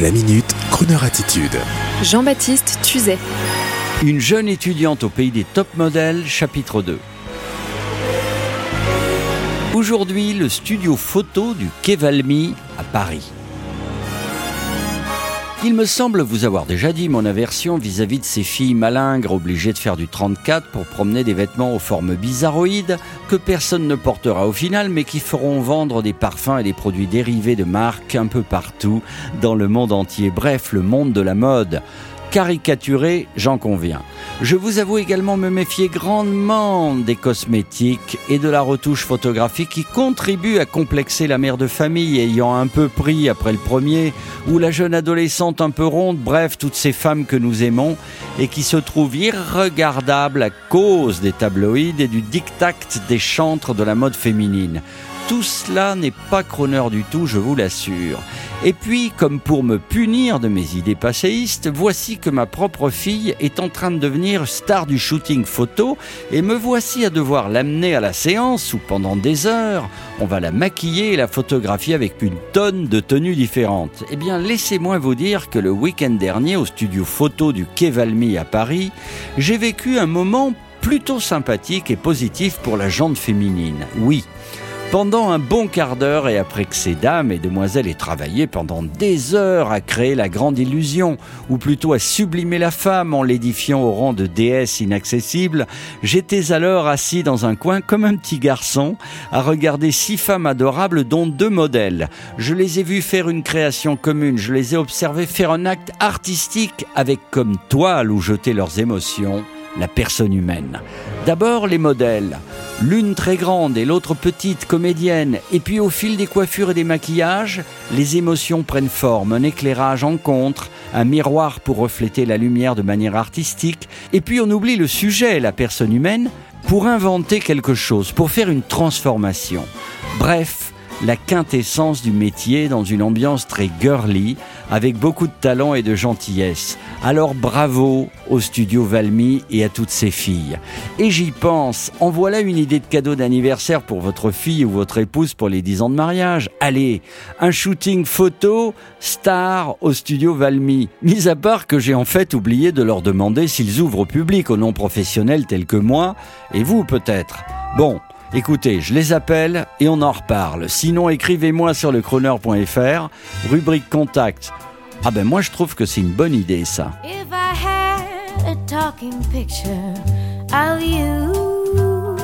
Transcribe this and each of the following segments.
La minute, Kroneur attitude. Jean-Baptiste Tuzet. Une jeune étudiante au pays des top modèles, chapitre 2. Aujourd'hui, le studio photo du Quai Valmy à Paris. Il me semble vous avoir déjà dit mon aversion vis-à-vis de ces filles malingres obligées de faire du 34 pour promener des vêtements aux formes bizarroïdes que personne ne portera au final mais qui feront vendre des parfums et des produits dérivés de marques un peu partout dans le monde entier. Bref, le monde de la mode caricaturé, j'en conviens. Je vous avoue également me méfier grandement des cosmétiques et de la retouche photographique qui contribuent à complexer la mère de famille ayant un peu pris après le premier, ou la jeune adolescente un peu ronde, bref, toutes ces femmes que nous aimons et qui se trouvent irregardables à cause des tabloïds et du diktat des chantres de la mode féminine. Tout cela n'est pas chroneur du tout, je vous l'assure. Et puis, comme pour me punir de mes idées passéistes, voici que ma propre fille est en train de devenir star du shooting photo et me voici à devoir l'amener à la séance où pendant des heures, on va la maquiller et la photographier avec une tonne de tenues différentes. Eh bien, laissez-moi vous dire que le week-end dernier, au studio photo du Quai Valmy à Paris, j'ai vécu un moment plutôt sympathique et positif pour la jante féminine. Oui. Pendant un bon quart d'heure et après que ces dames et demoiselles aient travaillé pendant des heures à créer la grande illusion, ou plutôt à sublimer la femme en l'édifiant au rang de déesse inaccessible, j'étais alors assis dans un coin comme un petit garçon à regarder six femmes adorables dont deux modèles. Je les ai vues faire une création commune, je les ai observées faire un acte artistique avec comme toile où jeter leurs émotions la personne humaine. D'abord les modèles l'une très grande et l'autre petite comédienne, et puis au fil des coiffures et des maquillages, les émotions prennent forme, un éclairage en contre, un miroir pour refléter la lumière de manière artistique, et puis on oublie le sujet, la personne humaine, pour inventer quelque chose, pour faire une transformation. Bref, la quintessence du métier dans une ambiance très girly, avec beaucoup de talent et de gentillesse. Alors bravo au studio Valmy et à toutes ces filles. Et j'y pense, en voilà une idée de cadeau d'anniversaire pour votre fille ou votre épouse pour les 10 ans de mariage. Allez, un shooting photo star au studio Valmy. Mis à part que j'ai en fait oublié de leur demander s'ils ouvrent au public aux non professionnels tels que moi, et vous peut-être. Bon, Écoutez, je les appelle et on en reparle. Sinon, écrivez-moi sur le chroneur.fr, rubrique contact. Ah ben moi je trouve que c'est une bonne idée ça. If I had a talking picture of you,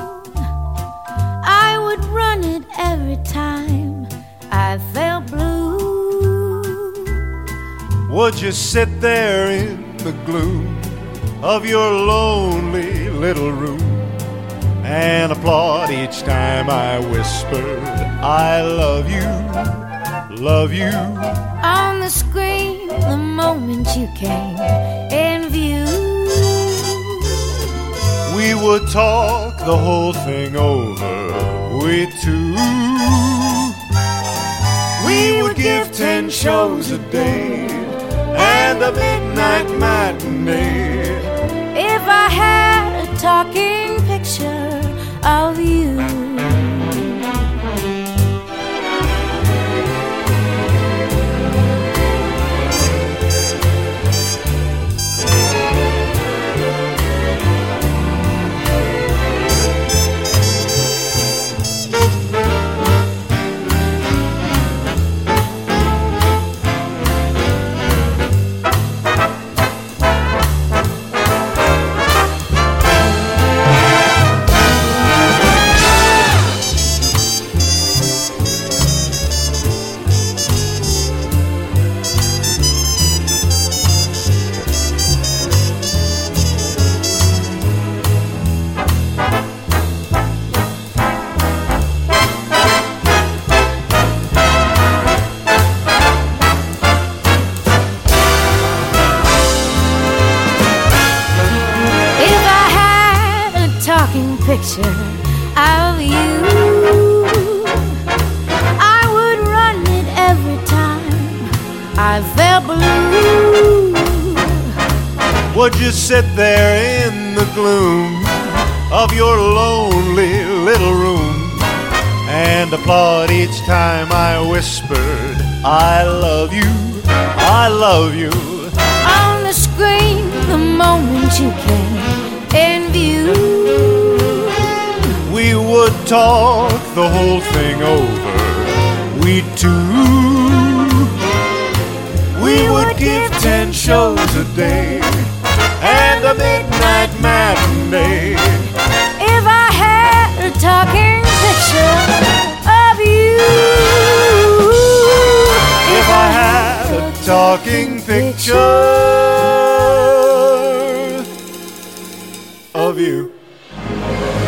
I would run it every time I felt blue. Would you sit there in the gloom of your lonely little room? And applaud each time I whispered, I love you, love you. On the screen, the moment you came in view, we would talk the whole thing over, we two. We would give ten shows a day and a midnight matinee. If I had a talking picture of you. Picture of you. I would run it every time I felt blue. Would you sit there in the gloom of your lonely little room and applaud each time I whispered, I love you? I love you. On the screen, the moment you came in view. We would talk the whole thing over. We two. We would give ten shows a day and a midnight matinee. If I had a talking picture of you. If I had a talking picture of you.